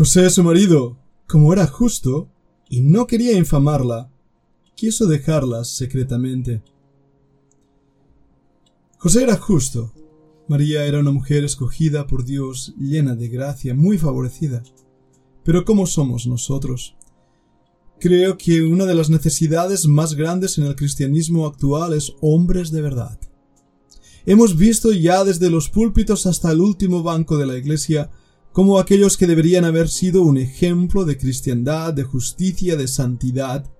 José, su marido, como era justo y no quería infamarla, quiso dejarlas secretamente. José era justo. María era una mujer escogida por Dios, llena de gracia, muy favorecida. Pero ¿cómo somos nosotros? Creo que una de las necesidades más grandes en el cristianismo actual es hombres de verdad. Hemos visto ya desde los púlpitos hasta el último banco de la iglesia como aquellos que deberían haber sido un ejemplo de cristiandad, de justicia, de santidad,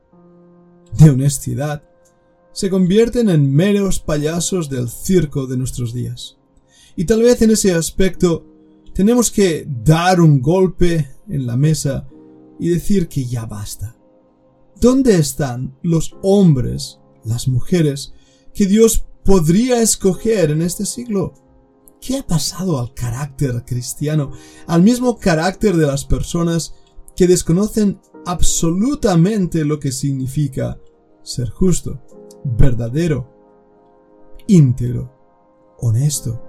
de honestidad, se convierten en meros payasos del circo de nuestros días. Y tal vez en ese aspecto tenemos que dar un golpe en la mesa y decir que ya basta. ¿Dónde están los hombres, las mujeres, que Dios podría escoger en este siglo? ¿Qué ha pasado al carácter cristiano, al mismo carácter de las personas que desconocen absolutamente lo que significa ser justo, verdadero, íntegro, honesto?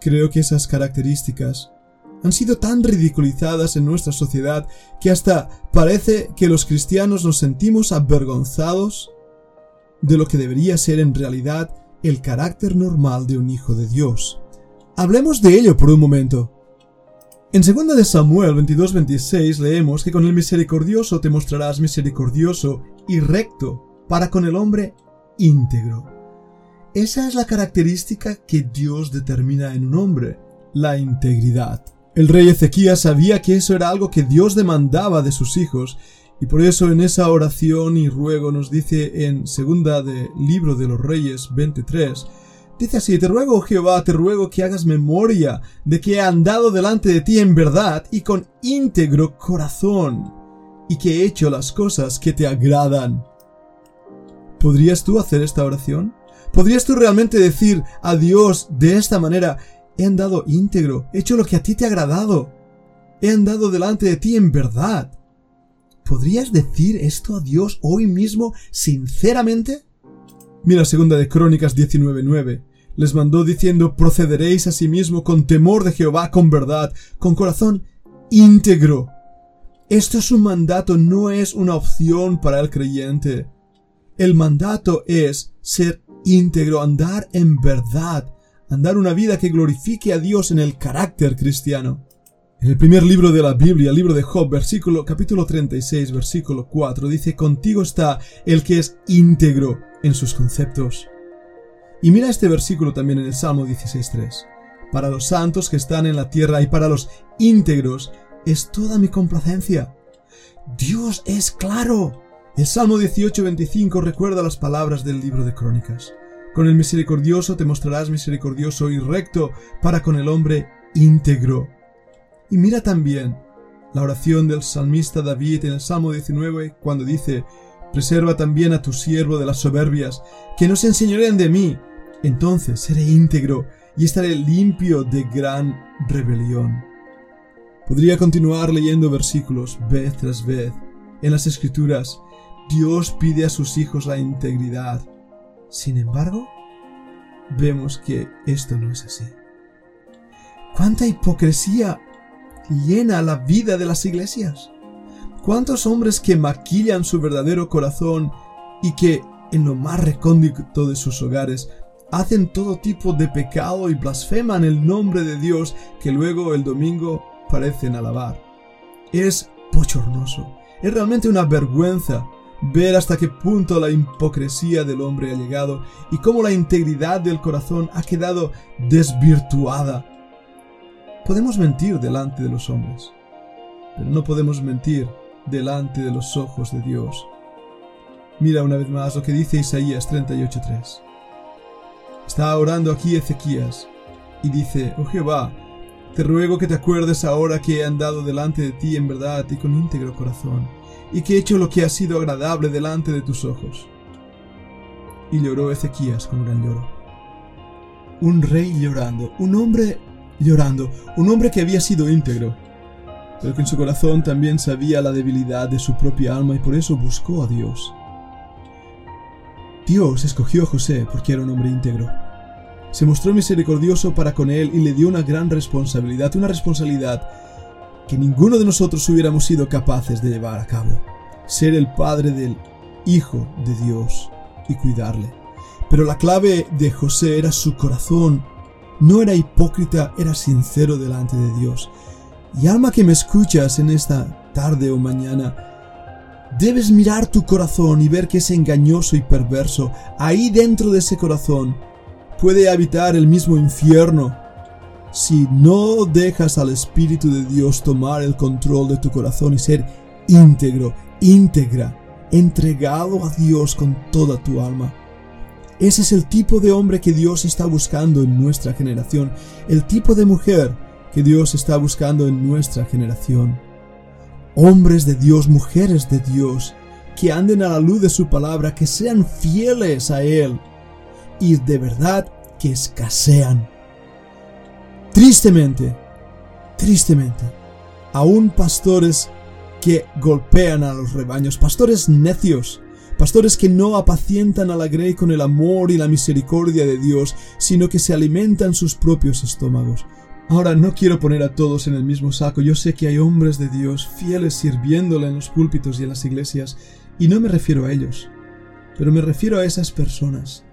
Creo que esas características han sido tan ridiculizadas en nuestra sociedad que hasta parece que los cristianos nos sentimos avergonzados de lo que debería ser en realidad el carácter normal de un hijo de Dios. Hablemos de ello por un momento. En 2 de Samuel 22-26 leemos que con el misericordioso te mostrarás misericordioso y recto para con el hombre íntegro. Esa es la característica que Dios determina en un hombre, la integridad. El rey Ezequías sabía que eso era algo que Dios demandaba de sus hijos y por eso en esa oración y ruego nos dice en segunda de libro de los reyes 23, dice así, te ruego Jehová, te ruego que hagas memoria de que he andado delante de ti en verdad y con íntegro corazón, y que he hecho las cosas que te agradan. ¿Podrías tú hacer esta oración? ¿Podrías tú realmente decir a Dios de esta manera, he andado íntegro, he hecho lo que a ti te ha agradado, he andado delante de ti en verdad? ¿Podrías decir esto a Dios hoy mismo sinceramente? Mira segunda de Crónicas 19:9. Les mandó diciendo, procederéis a sí mismo con temor de Jehová, con verdad, con corazón íntegro. Esto es un mandato, no es una opción para el creyente. El mandato es ser íntegro, andar en verdad, andar una vida que glorifique a Dios en el carácter cristiano. En el primer libro de la Biblia, libro de Job, versículo, capítulo 36, versículo 4, dice, Contigo está el que es íntegro en sus conceptos. Y mira este versículo también en el Salmo 16.3. Para los santos que están en la tierra y para los íntegros es toda mi complacencia. Dios es claro. El Salmo 18.25 recuerda las palabras del libro de Crónicas. Con el misericordioso te mostrarás misericordioso y recto para con el hombre íntegro. Y mira también la oración del salmista David en el Salmo 19 cuando dice, Preserva también a tu siervo de las soberbias, que no se enseñoreen de mí. Entonces seré íntegro y estaré limpio de gran rebelión. Podría continuar leyendo versículos vez tras vez. En las escrituras, Dios pide a sus hijos la integridad. Sin embargo, vemos que esto no es así. ¿Cuánta hipocresía llena la vida de las iglesias. ¿Cuántos hombres que maquillan su verdadero corazón y que en lo más recóndito de sus hogares hacen todo tipo de pecado y blasfeman el nombre de Dios que luego el domingo parecen alabar? Es bochornoso, es realmente una vergüenza ver hasta qué punto la hipocresía del hombre ha llegado y cómo la integridad del corazón ha quedado desvirtuada Podemos mentir delante de los hombres, pero no podemos mentir delante de los ojos de Dios. Mira una vez más lo que dice Isaías 38:3. Está orando aquí Ezequías y dice, Oh Jehová, te ruego que te acuerdes ahora que he andado delante de ti en verdad y con íntegro corazón, y que he hecho lo que ha sido agradable delante de tus ojos. Y lloró Ezequías con gran lloro. Un rey llorando, un hombre llorando, un hombre que había sido íntegro, pero que en su corazón también sabía la debilidad de su propia alma y por eso buscó a Dios. Dios escogió a José porque era un hombre íntegro. Se mostró misericordioso para con él y le dio una gran responsabilidad, una responsabilidad que ninguno de nosotros hubiéramos sido capaces de llevar a cabo. Ser el padre del Hijo de Dios y cuidarle. Pero la clave de José era su corazón. No era hipócrita, era sincero delante de Dios. Y alma que me escuchas en esta tarde o mañana, debes mirar tu corazón y ver que es engañoso y perverso. Ahí dentro de ese corazón puede habitar el mismo infierno. Si no dejas al Espíritu de Dios tomar el control de tu corazón y ser íntegro, íntegra, entregado a Dios con toda tu alma. Ese es el tipo de hombre que Dios está buscando en nuestra generación, el tipo de mujer que Dios está buscando en nuestra generación. Hombres de Dios, mujeres de Dios, que anden a la luz de su palabra, que sean fieles a Él y de verdad que escasean. Tristemente, tristemente, aún pastores que golpean a los rebaños, pastores necios, pastores que no apacientan a la grey con el amor y la misericordia de Dios, sino que se alimentan sus propios estómagos. Ahora no quiero poner a todos en el mismo saco, yo sé que hay hombres de Dios fieles sirviéndole en los púlpitos y en las iglesias, y no me refiero a ellos, pero me refiero a esas personas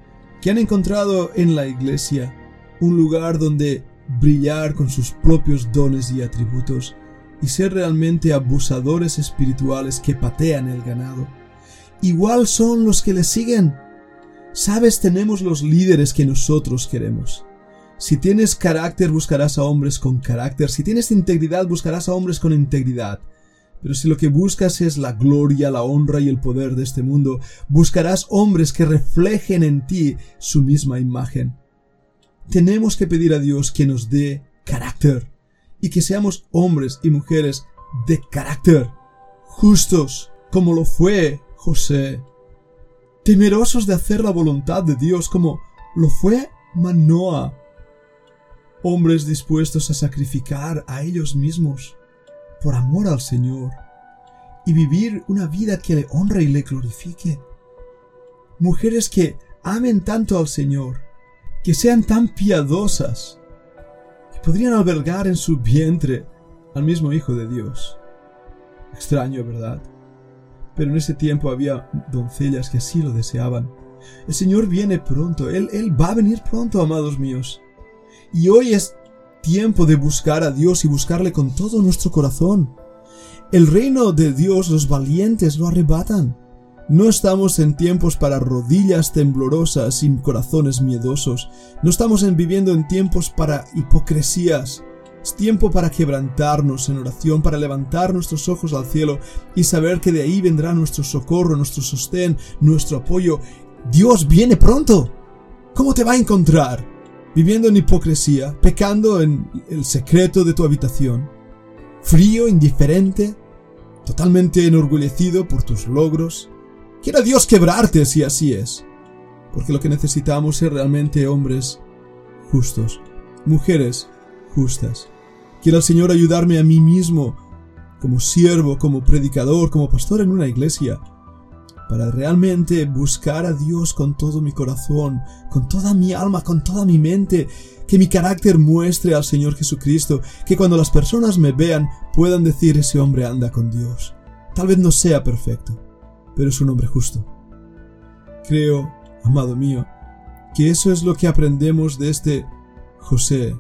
que han encontrado en la iglesia un lugar donde brillar con sus propios dones y atributos, y ser realmente abusadores espirituales que patean el ganado. Igual son los que le siguen. Sabes, tenemos los líderes que nosotros queremos. Si tienes carácter, buscarás a hombres con carácter. Si tienes integridad, buscarás a hombres con integridad. Pero si lo que buscas es la gloria, la honra y el poder de este mundo, buscarás hombres que reflejen en ti su misma imagen. Tenemos que pedir a Dios que nos dé carácter y que seamos hombres y mujeres de carácter, justos, como lo fue José, temerosos de hacer la voluntad de Dios, como lo fue Manoa, hombres dispuestos a sacrificar a ellos mismos por amor al Señor y vivir una vida que le honre y le glorifique. Mujeres que amen tanto al Señor, que sean tan piadosas, podrían albergar en su vientre al mismo Hijo de Dios. Extraño, ¿verdad? Pero en ese tiempo había doncellas que así lo deseaban. El Señor viene pronto, Él, Él va a venir pronto, amados míos. Y hoy es tiempo de buscar a Dios y buscarle con todo nuestro corazón. El reino de Dios los valientes lo arrebatan. No estamos en tiempos para rodillas temblorosas y corazones miedosos. No estamos en viviendo en tiempos para hipocresías. Es tiempo para quebrantarnos en oración, para levantar nuestros ojos al cielo y saber que de ahí vendrá nuestro socorro, nuestro sostén, nuestro apoyo. Dios viene pronto. ¿Cómo te va a encontrar? Viviendo en hipocresía, pecando en el secreto de tu habitación, frío, indiferente, totalmente enorgullecido por tus logros, Quiera Dios quebrarte si así es. Porque lo que necesitamos es realmente hombres justos, mujeres justas. Quiera el Señor ayudarme a mí mismo, como siervo, como predicador, como pastor en una iglesia, para realmente buscar a Dios con todo mi corazón, con toda mi alma, con toda mi mente, que mi carácter muestre al Señor Jesucristo, que cuando las personas me vean puedan decir ese hombre anda con Dios. Tal vez no sea perfecto, pero es un hombre justo. Creo, amado mío, que eso es lo que aprendemos de este José,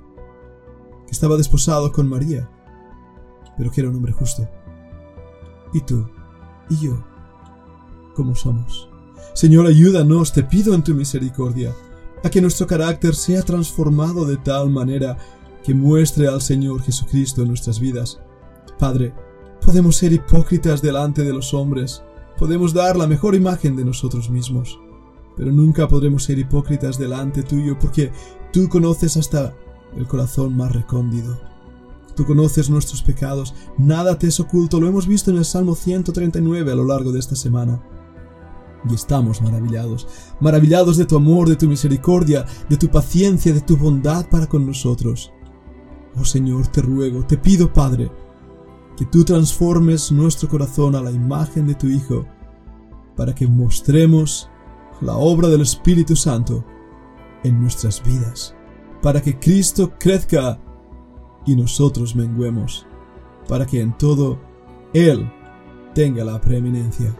estaba desposado con María, pero que era un hombre justo. Y tú, y yo, ¿cómo somos? Señor, ayúdanos, te pido en tu misericordia, a que nuestro carácter sea transformado de tal manera que muestre al Señor Jesucristo en nuestras vidas. Padre, podemos ser hipócritas delante de los hombres, Podemos dar la mejor imagen de nosotros mismos, pero nunca podremos ser hipócritas delante tuyo porque tú conoces hasta el corazón más recóndido. Tú conoces nuestros pecados, nada te es oculto, lo hemos visto en el Salmo 139 a lo largo de esta semana. Y estamos maravillados, maravillados de tu amor, de tu misericordia, de tu paciencia, de tu bondad para con nosotros. Oh Señor, te ruego, te pido, Padre, que tú transformes nuestro corazón a la imagen de tu Hijo, para que mostremos la obra del Espíritu Santo en nuestras vidas, para que Cristo crezca y nosotros menguemos, para que en todo Él tenga la preeminencia.